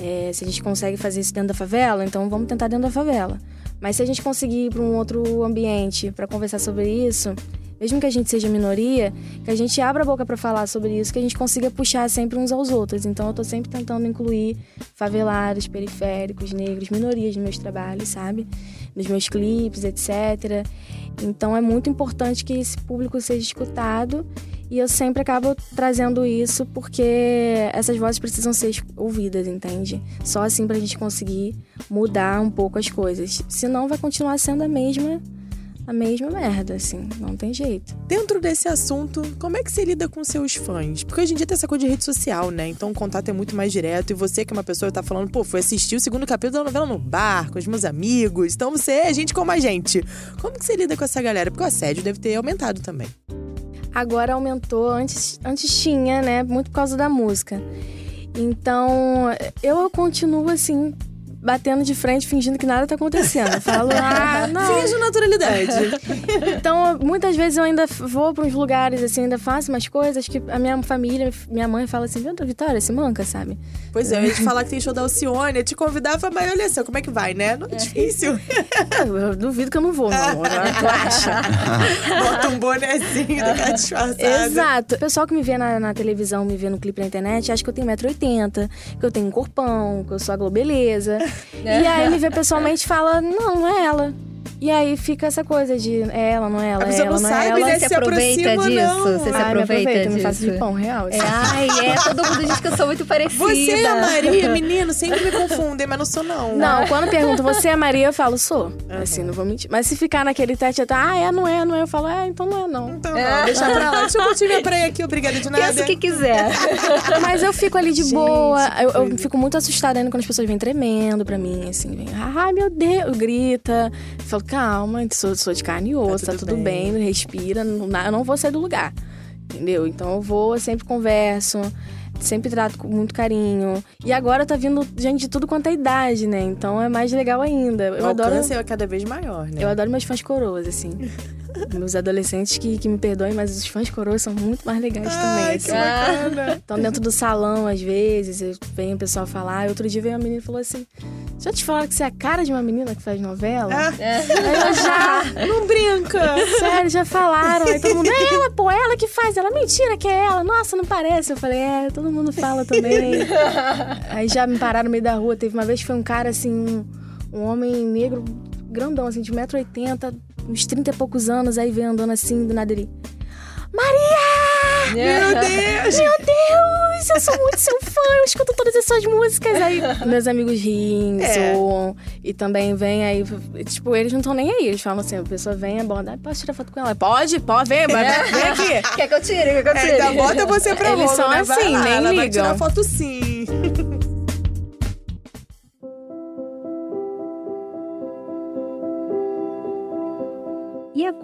É, se a gente consegue fazer isso dentro da favela, então vamos tentar dentro da favela. Mas se a gente conseguir ir para um outro ambiente para conversar sobre isso, mesmo que a gente seja minoria, que a gente abra a boca para falar sobre isso, que a gente consiga puxar sempre uns aos outros. Então eu tô sempre tentando incluir favelados, periféricos, negros, minorias nos meus trabalhos, sabe? Nos meus clipes, etc. Então é muito importante que esse público seja escutado e eu sempre acabo trazendo isso porque essas vozes precisam ser ouvidas, entende? Só assim pra gente conseguir mudar um pouco as coisas. Senão vai continuar sendo a mesma a mesma merda, assim, não tem jeito. Dentro desse assunto, como é que você lida com seus fãs? Porque hoje em dia tem essa coisa de rede social, né? Então o contato é muito mais direto. E você, que é uma pessoa que tá falando, pô, fui assistir o segundo capítulo da novela no bar, com os meus amigos. Então você é gente como a gente. Como que você lida com essa galera? Porque o assédio deve ter aumentado também. Agora aumentou, antes, antes tinha, né? Muito por causa da música. Então, eu continuo assim, batendo de frente, fingindo que nada tá acontecendo. Eu falo, ah, não. Finge naturalidade. então, muitas vezes eu ainda vou para uns lugares, assim, ainda faço umas coisas que a minha família, minha mãe fala assim, Vitória, se manca, sabe? Pois é, eu ia te falar que tem show da Alcione, te convidava, mas olha só, como é que vai, né? Não é difícil. eu, eu duvido que eu não vou, não. Bota um bonezinho, disfarçado. Exato. O pessoal que me vê na, na, televisão, me vê no clipe na internet, acha que eu tenho 1,80m, que eu tenho um corpão, que eu sou a globeleza. E aí me vê pessoalmente e fala, não, não é ela. E aí fica essa coisa de é ela, não é ela, é ela, não, não é ela. Você se aproveita aproxima, disso? não. Você se Ai, me aproveita aproveito, disso? me faço de pão real. É, ai, é, todo mundo diz que eu sou muito parecida. Você é a Maria, menino, sempre me confundem, mas não sou não. Não, quando perguntam, você é Maria, eu falo, sou. Assim, não vou mentir. Mas se ficar naquele tete, ah, é, não é, não é, eu falo, é, então não é, não. Então não, deixa pra lá. Deixa eu curtir minha praia aqui, obrigada de nada. Pensa o que quiser. Mas eu fico ali de Gente, boa. Eu, eu fico muito assustada ainda quando as pessoas vêm tremendo pra mim, assim, vem, ai meu Deus, grita. Eu falo, calma, sou, sou de carne e osso, tá tudo tudo, bem. bem. respira, não, eu não vou sair do lugar. Entendeu? Então eu vou, eu sempre converso, sempre trato com muito carinho. E agora tá vindo gente de tudo quanto é idade, né? Então é mais legal ainda. Eu o adoro. alcance é cada vez maior, né? Eu adoro meus fãs coroas, assim. Meus adolescentes que, que me perdoem, mas os fãs coroas são muito mais legais também. Ai, assim. que bacana. Então, dentro do salão, às vezes, eu- vem o pessoal falar. Outro dia veio uma menina e falou assim: Já te falaram que você é a cara de uma menina que faz novela? Ah. Aí eu já. Não brinca. Sério, já falaram. Aí todo mundo, é ela, pô, é ela que faz. Ela, mentira que é ela. Nossa, não parece. Eu falei, é, todo mundo fala também. Aí já me pararam no meio da rua. Teve uma vez que foi um cara, assim, um, um homem negro, grandão, assim, de 1,80m, uns 30 e poucos anos. Aí veio andando assim, do nada ele. Maria! Meu Deus. Meu Deus, eu sou muito seu fã, eu escuto todas as suas músicas. Aí meus amigos riem, É. zoam. E também vem aí, tipo, eles não estão nem aí. Eles falam assim, a pessoa vem, aborda, ah, posso tirar foto com ela? Pode, pode, vem, vai, vem aqui. Quer que eu tire? Quer que eu É, tire? então bota você pra Eles são né? Vai assim, lá, nem ela vai ligam. tirar foto sim.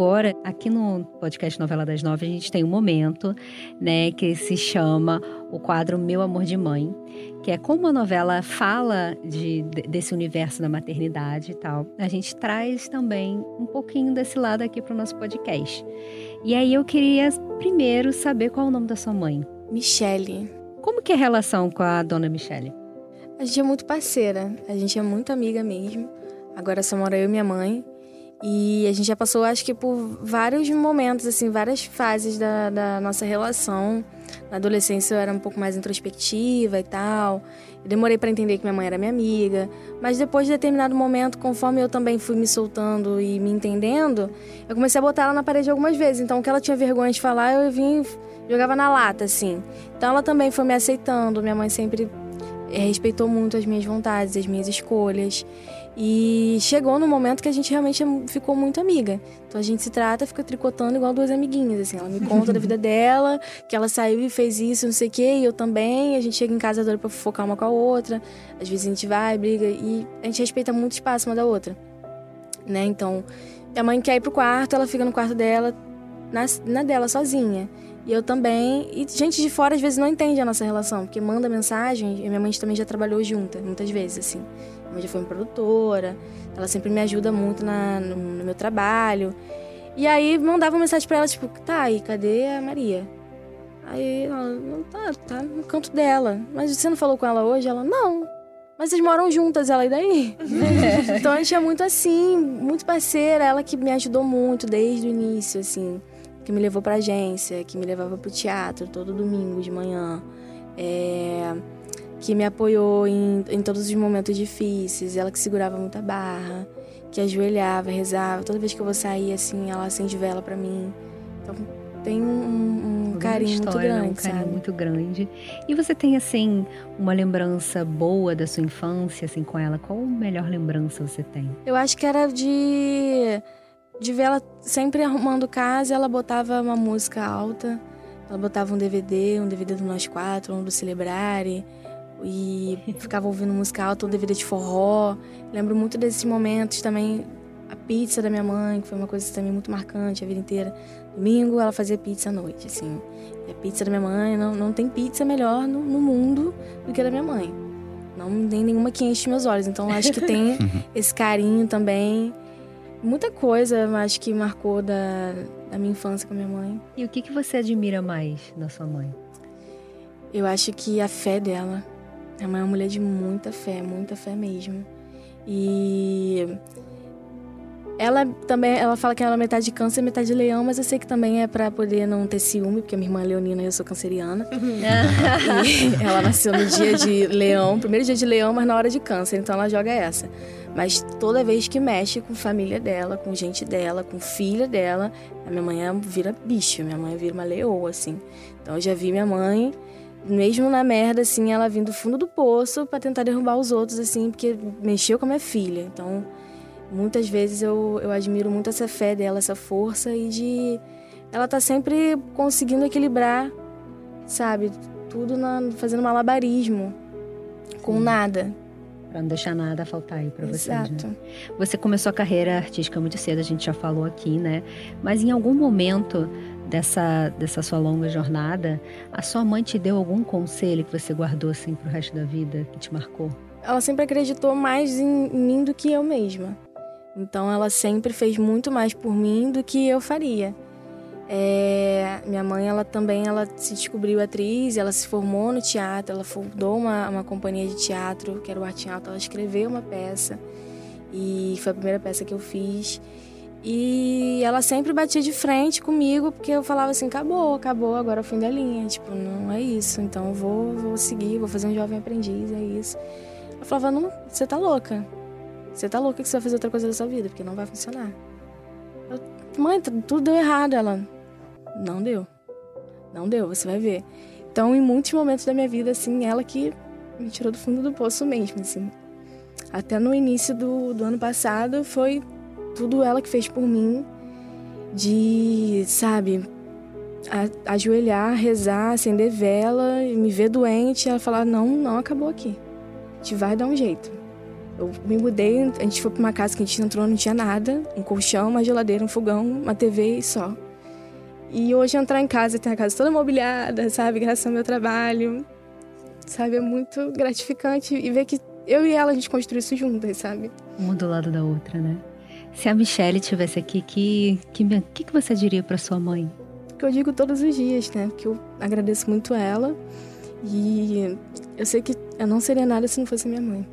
Agora, aqui no podcast Novela das Nove, a gente tem um momento, né, que se chama o quadro Meu Amor de Mãe, que é como a novela fala de, desse universo da maternidade e tal. A gente traz também um pouquinho desse lado aqui para o nosso podcast. E aí eu queria primeiro saber qual é o nome da sua mãe. Michele. Como que é a relação com a dona Michele? A gente é muito parceira, a gente é muito amiga mesmo. Agora só mora eu e minha mãe. E a gente já passou, acho que, por vários momentos, assim, várias fases da, da nossa relação. Na adolescência eu era um pouco mais introspectiva e tal. Eu demorei para entender que minha mãe era minha amiga. Mas depois de determinado momento, conforme eu também fui me soltando e me entendendo, eu comecei a botar ela na parede algumas vezes. Então, o que ela tinha vergonha de falar, eu vim jogava na lata, assim. Então, ela também foi me aceitando. Minha mãe sempre é, respeitou muito as minhas vontades, as minhas escolhas. E chegou no momento que a gente realmente ficou muito amiga. Então a gente se trata, fica tricotando igual duas amiguinhas, assim. Ela me conta da vida dela, que ela saiu e fez isso, não sei o quê, e eu também. A gente chega em casa adora pra focar uma com a outra. Às vezes a gente vai, briga, e a gente respeita muito espaço uma da outra. Né? Então, minha mãe quer ir pro quarto, ela fica no quarto dela, na, na dela, sozinha. E eu também. E gente de fora às vezes não entende a nossa relação, porque manda mensagem. E minha mãe também já trabalhou junta, muitas vezes, assim. Já foi uma produtora, ela sempre me ajuda muito na, no, no meu trabalho. E aí mandava uma mensagem pra ela, tipo, tá, aí, cadê a Maria? Aí ela, não tá, tá no canto dela. Mas você não falou com ela hoje? Ela, não. Mas vocês moram juntas, ela, e daí? então a gente é muito assim, muito parceira, ela que me ajudou muito desde o início, assim que me levou para agência, que me levava para o teatro todo domingo de manhã, é, que me apoiou em, em todos os momentos difíceis, ela que segurava muita barra, que ajoelhava, rezava. Toda vez que eu vou sair, assim, ela acende vela para mim. Então, tem um, um carinho história, muito grande, um carinho sabe? muito grande. E você tem assim uma lembrança boa da sua infância assim com ela? Qual a melhor lembrança você tem? Eu acho que era de de ver ela sempre arrumando casa, ela botava uma música alta. Ela botava um DVD, um DVD do Nós Quatro, um do Celebrare. E ficava ouvindo música alta, um DVD de forró. Lembro muito desses momentos também. A pizza da minha mãe, que foi uma coisa também muito marcante a vida inteira. Domingo ela fazia pizza à noite, assim. E a pizza da minha mãe, não, não tem pizza melhor no, no mundo do que a da minha mãe. Não tem nenhuma que enche meus olhos. Então acho que tem esse carinho também muita coisa, acho que marcou da, da minha infância com a minha mãe. E o que, que você admira mais na sua mãe? Eu acho que a fé dela. A mãe é uma mulher de muita fé, muita fé mesmo. E ela também, ela fala que ela é metade de câncer metade de leão, mas eu sei que também é para poder não ter ciúme, porque minha irmã é leonina e eu sou canceriana. e ela nasceu no dia de leão, primeiro dia de leão, mas na hora de câncer, então ela joga essa. Mas toda vez que mexe com família dela, com gente dela, com filha dela, a minha mãe vira bicho, minha mãe vira uma leoa, assim. Então eu já vi minha mãe, mesmo na merda, assim, ela vindo do fundo do poço para tentar derrubar os outros, assim, porque mexeu com a minha filha. Então, muitas vezes eu, eu admiro muito essa fé dela, essa força e de. Ela tá sempre conseguindo equilibrar, sabe? Tudo na, fazendo malabarismo com nada. Pra não deixar nada faltar aí pra vocês, Exato. né? Você começou a carreira artística muito cedo, a gente já falou aqui, né? Mas em algum momento dessa, dessa sua longa jornada, a sua mãe te deu algum conselho que você guardou assim pro resto da vida, que te marcou? Ela sempre acreditou mais em mim do que eu mesma. Então ela sempre fez muito mais por mim do que eu faria. É, minha mãe, ela também ela se descobriu atriz, ela se formou no teatro, ela fundou uma, uma companhia de teatro, que era o Arte Alto, ela escreveu uma peça e foi a primeira peça que eu fiz. E ela sempre batia de frente comigo, porque eu falava assim, acabou, acabou, agora é o fim da linha. Tipo, não é isso, então vou, vou seguir, vou fazer um jovem aprendiz, é isso. Ela falava, não, você tá louca. Você tá louca que você vai fazer outra coisa da sua vida, porque não vai funcionar. Eu, mãe, tudo deu errado. Ela, não deu. Não deu, você vai ver. Então, em muitos momentos da minha vida, assim, ela que me tirou do fundo do poço mesmo, assim. Até no início do, do ano passado, foi tudo ela que fez por mim. De, sabe, a, ajoelhar, rezar, acender vela, me ver doente, ela falar, não, não acabou aqui. A gente vai dar um jeito. Eu me mudei, a gente foi pra uma casa que a gente entrou, não tinha nada. Um colchão, uma geladeira, um fogão, uma TV e só. E hoje entrar em casa ter a casa toda mobiliada, sabe? Graças ao meu trabalho. Sabe? É muito gratificante e ver que eu e ela a gente construiu isso juntas, sabe? Uma do lado da outra, né? Se a Michelle estivesse aqui, que que, que que você diria para sua mãe? Que eu digo todos os dias, né? Que eu agradeço muito ela e eu sei que eu não seria nada se não fosse minha mãe.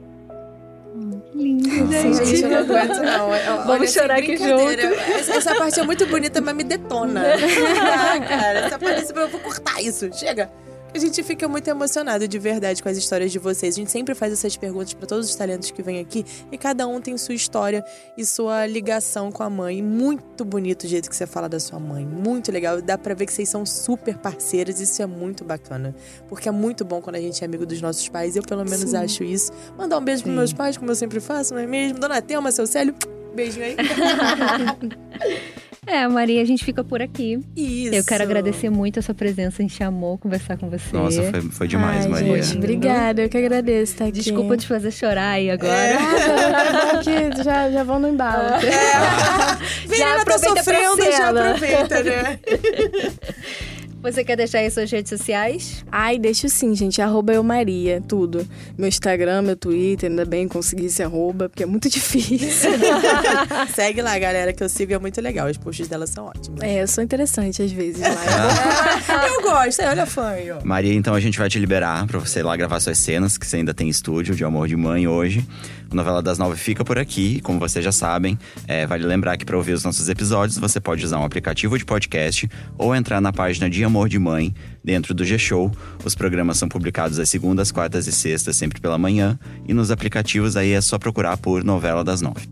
Lindo, Gente, eu não aguento, não. Eu- Vamos olha, chorar aqui brincadeira. Essa, essa parte é muito bonita, mas me detona. Ah, cara, essa parte, eu vou cortar isso. Chega. A gente fica muito emocionado de verdade com as histórias de vocês. A gente sempre faz essas perguntas para todos os talentos que vêm aqui e cada um tem sua história e sua ligação com a mãe. Muito bonito o jeito que você fala da sua mãe. Muito legal. Dá pra ver que vocês são super parceiras. Isso é muito bacana. Porque é muito bom quando a gente é amigo dos nossos pais. Eu, pelo menos, Sim. acho isso. Mandar um beijo pros meus pais, como eu sempre faço, não é mesmo? Dona Thelma, seu Célio, beijinho aí. É, Maria, a gente fica por aqui. Isso. Eu quero agradecer muito a sua presença, a gente amou conversar com você. Nossa, foi, foi demais, Ai, Maria. Gente, obrigada, eu que agradeço estar aqui. Desculpa te fazer chorar aí agora. Ah, que já, já vão no embalo. Verena tá aproveita pra sofrendo, já aproveita, né? Você quer deixar aí suas redes sociais? Ai, deixa sim, gente. Arroba eu Maria, tudo. Meu Instagram, meu Twitter, ainda bem consegui esse arroba, porque é muito difícil. Segue lá, galera, que eu sigo, é muito legal. Os posts dela são ótimos. é, eu sou interessante às vezes lá. Eu gosto, olha fã aí, ó. Maria, então a gente vai te liberar pra você ir lá gravar suas cenas, que você ainda tem estúdio de Amor de Mãe hoje. A novela das nove fica por aqui, como vocês já sabem. é, vale lembrar que para ouvir os nossos episódios, você pode usar um aplicativo de podcast ou entrar na página de Amor de Mãe, dentro do G-Show. Os programas são publicados às segundas, quartas e sextas, sempre pela manhã. E nos aplicativos aí é só procurar por Novela das Nove.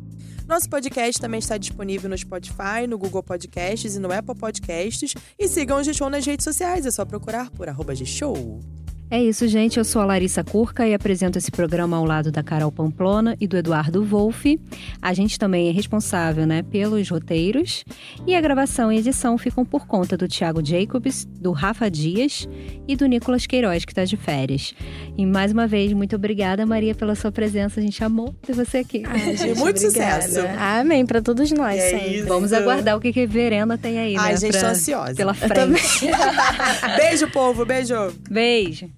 Nosso podcast também está disponível no Spotify, no Google Podcasts e no Apple Podcasts. E sigam o G-Show nas redes sociais, é só procurar por G-Show. É isso, gente. Eu sou a Larissa Curca e apresento esse programa ao lado da Carol Pamplona e do Eduardo Wolff. A gente também é responsável né, pelos roteiros. E a gravação e edição ficam por conta do Thiago Jacobs, do Rafa Dias e do Nicolas Queiroz, que está de férias. E mais uma vez, muito obrigada, Maria, pela sua presença. A gente amou ter você aqui. Ai, gente, Muito obrigada. sucesso. Amém, pra todos nós. É. Vamos aguardar o que que Verena tem aí, Ai, né? gente, pra- tô ansiosa. Pela frente. Beijo, povo, beijo. Beijo.